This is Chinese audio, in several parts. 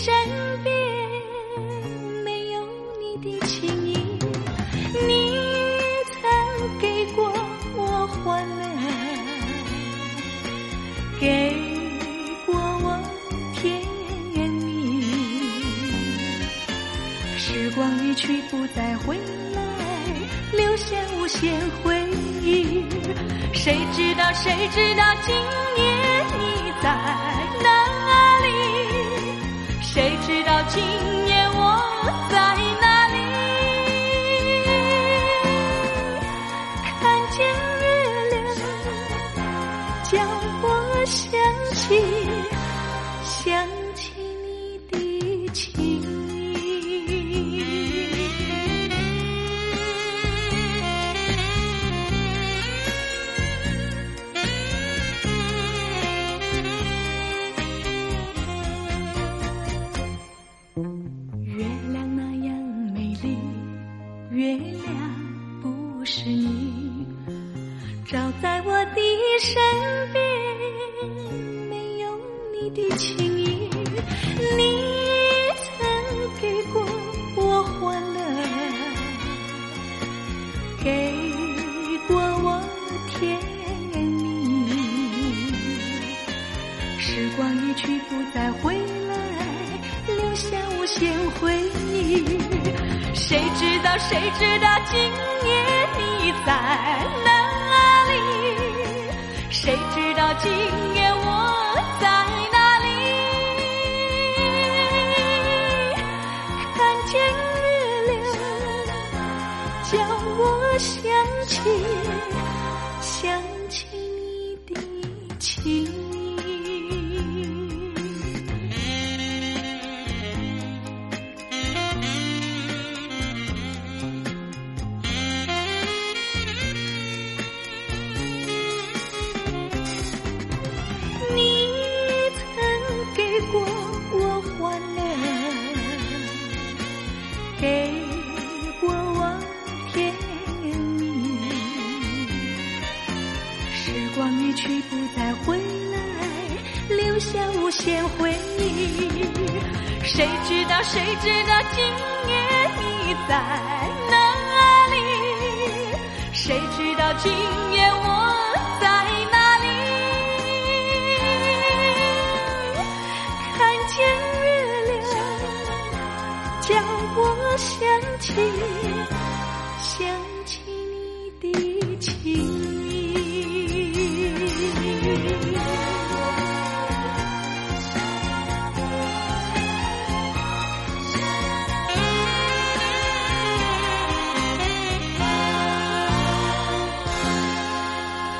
什？情。心相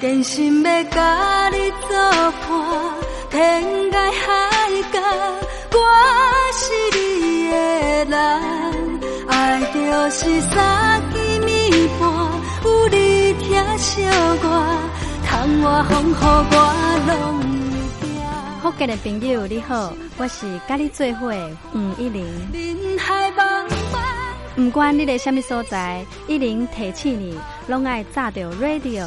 真心要甲你作伴，天涯海角，我是你的人。是三更暝半，有你听小歌，窗外风雨我拢会惊。福建的朋友你好，我是甲你做伙吴一玲。人海茫茫。不管你在什么所在，一玲提醒你，拢爱炸着 radio，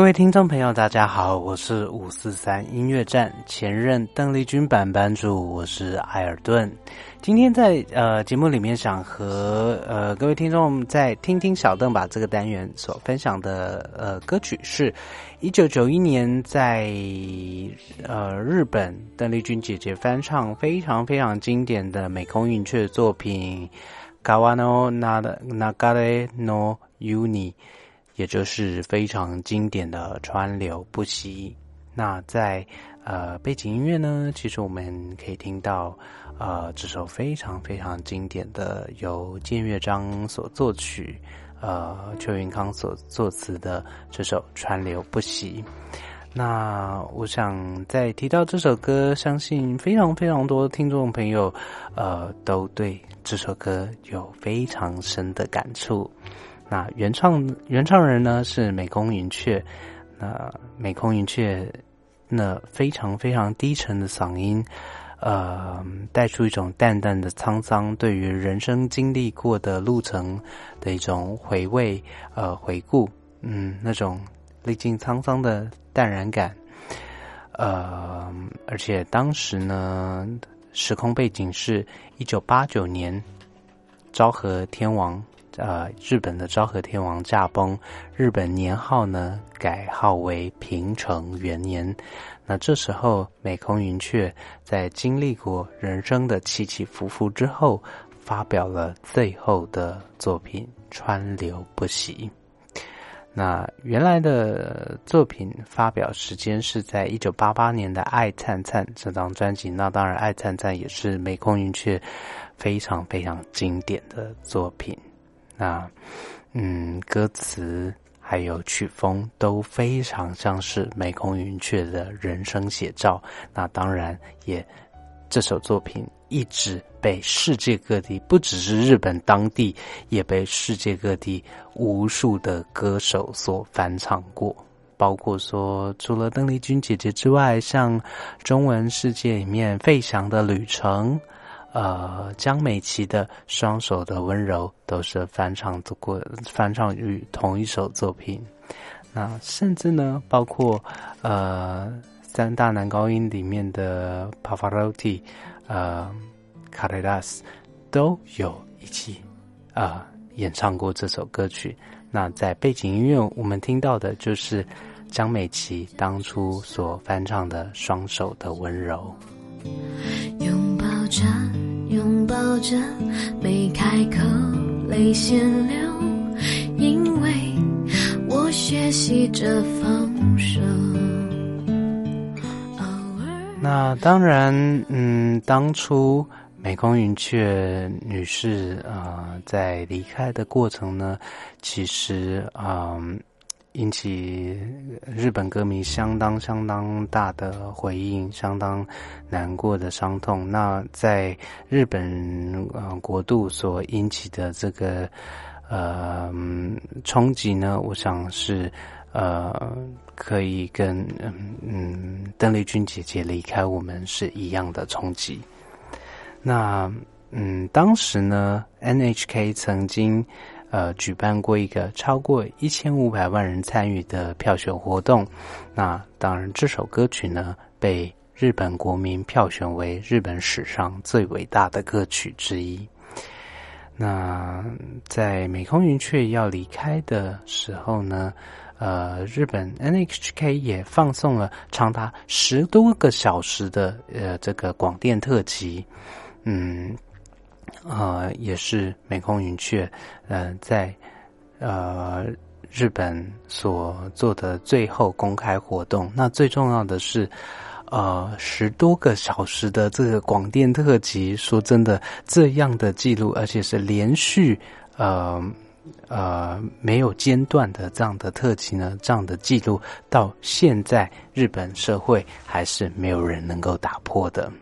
各位听众朋友，大家好，我是五四三音乐站前任邓丽君版班主，我是艾尔顿。今天在呃节目里面，想和呃各位听众在听听小邓把这个单元所分享的呃歌曲，是一九九一年在呃日本邓丽君姐姐翻唱非常非常经典的美空云雀作品《Kawano Nagare no Uni》。也就是非常经典的川流不息。那在呃背景音乐呢，其实我们可以听到呃这首非常非常经典的由建乐章所作曲，呃邱云康所作词的这首川流不息。那我想在提到这首歌，相信非常非常多听众朋友呃都对这首歌有非常深的感触。那原唱原唱人呢是美空云雀，那美空云雀那非常非常低沉的嗓音，呃，带出一种淡淡的沧桑，对于人生经历过的路程的一种回味，呃，回顾，嗯，那种历经沧桑的淡然感，呃，而且当时呢，时空背景是一九八九年，昭和天王。呃，日本的昭和天王驾崩，日本年号呢改号为平成元年。那这时候，美空云雀在经历过人生的起起伏伏之后，发表了最后的作品《川流不息》。那原来的作品发表时间是在一九八八年的《爱灿灿》这张专辑。那当然，《爱灿灿》也是美空云雀非常非常经典的作品。那，嗯，歌词还有曲风都非常像是美空云雀的人生写照。那当然，也这首作品一直被世界各地，不只是日本当地，也被世界各地无数的歌手所翻唱过。包括说，除了邓丽君姐姐之外，像中文世界里面费翔的旅程。呃，江美琪的《双手的温柔》都是翻唱过翻唱于同一首作品。那甚至呢，包括呃三大男高音里面的 Pavarotti、呃 c a r r a s 都有一起啊演唱过这首歌曲。那在背景音乐，我们听到的就是江美琪当初所翻唱的《双手的温柔》。拥抱着。着，没开口，泪先流，因为我学习着放手。那当然，嗯，当初美空云雀女士啊，在离开的过程呢，其实啊。引起日本歌迷相当相当大的回应，相当难过的伤痛。那在日本呃国度所引起的这个呃冲击呢，我想是呃可以跟嗯嗯邓丽君姐姐离开我们是一样的冲击。那嗯当时呢，NHK 曾经。呃，举办过一个超过一千五百万人参与的票选活动。那当然，这首歌曲呢，被日本国民票选为日本史上最伟大的歌曲之一。那在美空云雀要离开的时候呢，呃，日本 NHK 也放送了长达十多个小时的呃这个广电特辑，嗯。呃，也是美空云雀，呃，在呃日本所做的最后公开活动。那最重要的是，呃，十多个小时的这个广电特辑。说真的，这样的记录，而且是连续呃呃没有间断的这样的特辑呢，这样的记录到现在日本社会还是没有人能够打破的。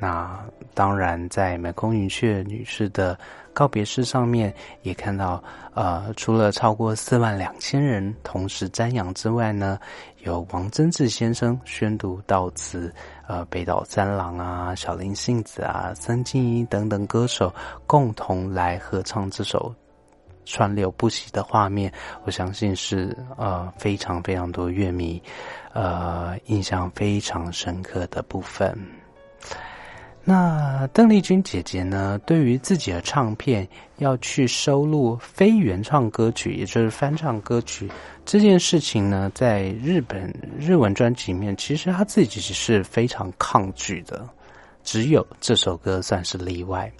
那当然，在美空云雀女士的告别式上面，也看到，呃，除了超过四万两千人同时瞻仰之外呢，有王贞治先生宣读悼词，呃，北岛三郎啊、小林幸子啊、森静一等等歌手共同来合唱这首川流不息的画面，我相信是呃非常非常多乐迷呃印象非常深刻的部分。那邓丽君姐姐呢？对于自己的唱片要去收录非原创歌曲，也就是翻唱歌曲这件事情呢，在日本日文专辑里面，其实她自己是非常抗拒的。只有这首歌算是例外。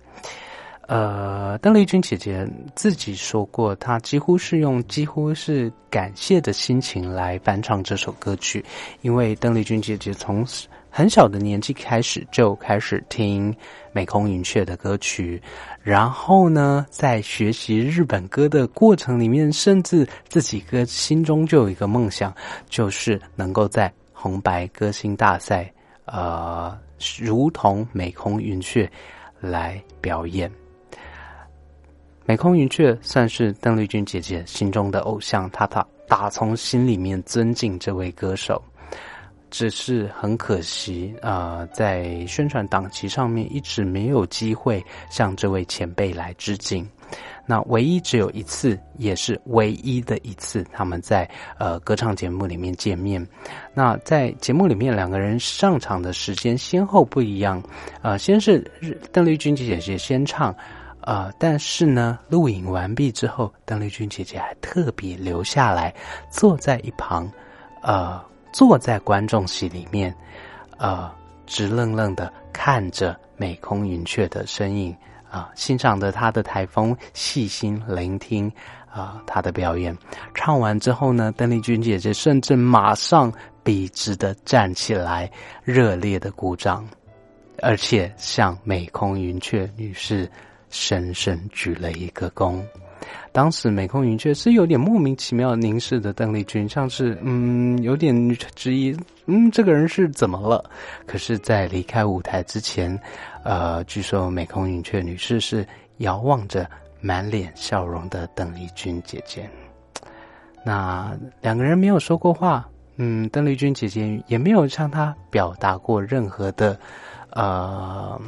呃，邓丽君姐姐自己说过，她几乎是用几乎是感谢的心情来翻唱这首歌曲，因为邓丽君姐姐从很小的年纪开始就开始听美空云雀的歌曲，然后呢，在学习日本歌的过程里面，甚至自己歌心中就有一个梦想，就是能够在红白歌星大赛，呃，如同美空云雀来表演。美空云雀算是邓丽君姐姐心中的偶像，她她打从心里面尊敬这位歌手，只是很可惜啊，在宣传档期上面一直没有机会向这位前辈来致敬。那唯一只有一次，也是唯一的一次，他们在呃歌唱节目里面见面。那在节目里面，两个人上场的时间先后不一样，呃，先是邓丽君姐姐先唱。呃，但是呢，录影完毕之后，邓丽君姐姐还特别留下来，坐在一旁，呃，坐在观众席里面，呃，直愣愣的看着美空云雀的身影，啊，欣赏着他的台风，细心聆听啊他的表演。唱完之后呢，邓丽君姐姐甚至马上笔直的站起来，热烈的鼓掌，而且向美空云雀女士。深深鞠了一个躬。当时美空云雀是有点莫名其妙凝视着邓丽君，像是嗯有点质疑，嗯这个人是怎么了？可是，在离开舞台之前，呃，据说美空云雀女士是遥望着满脸笑容的邓丽君姐姐。那两个人没有说过话，嗯，邓丽君姐姐也没有向她表达过任何的呃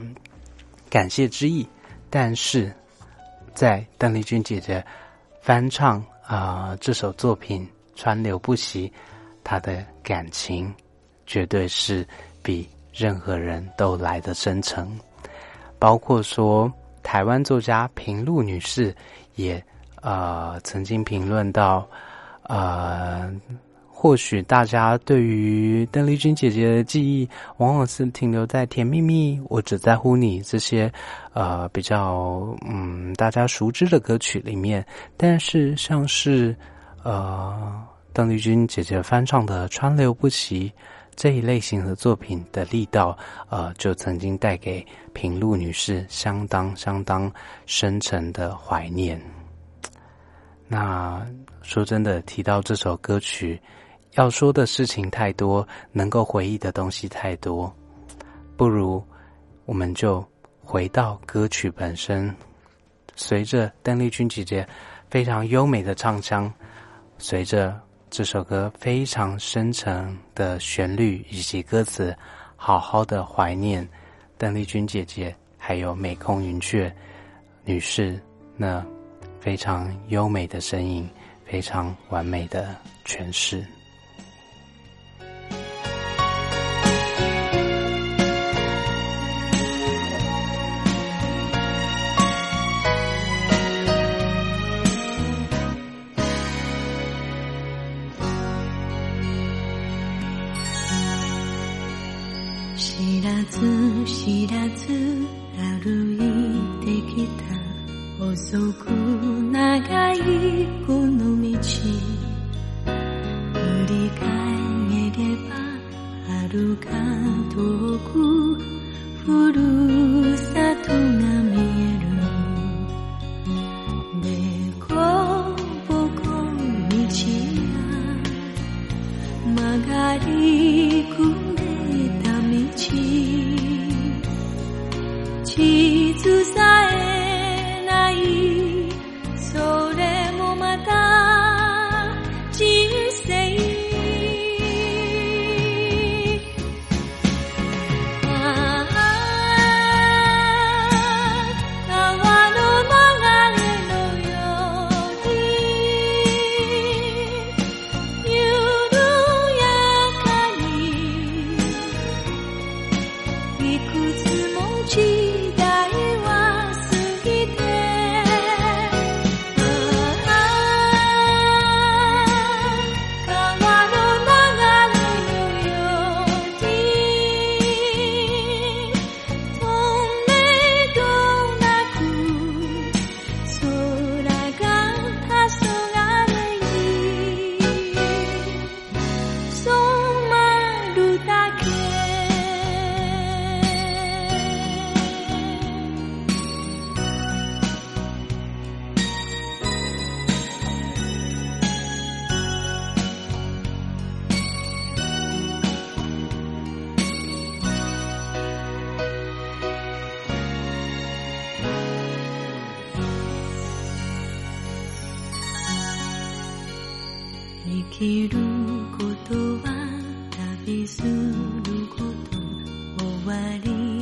感谢之意。但是，在邓丽君姐姐翻唱啊这首作品《川流不息》，她的感情绝对是比任何人都来的真诚。包括说，台湾作家平路女士也呃曾经评论到，呃。或许大家对于邓丽君姐姐的记忆，往往是停留在《甜蜜蜜》《我只在乎你》这些，呃，比较嗯大家熟知的歌曲里面。但是，像是呃邓丽君姐姐翻唱的《川流不息》这一类型的作品的力道，呃，就曾经带给平路女士相当相当深沉的怀念。那说真的，提到这首歌曲。要说的事情太多，能够回忆的东西太多，不如我们就回到歌曲本身。随着邓丽君姐姐非常优美的唱腔，随着这首歌非常深沉的旋律以及歌词，好好的怀念邓丽君姐姐，还有美空云雀女士那非常优美的声音，非常完美的诠释。aku 万里。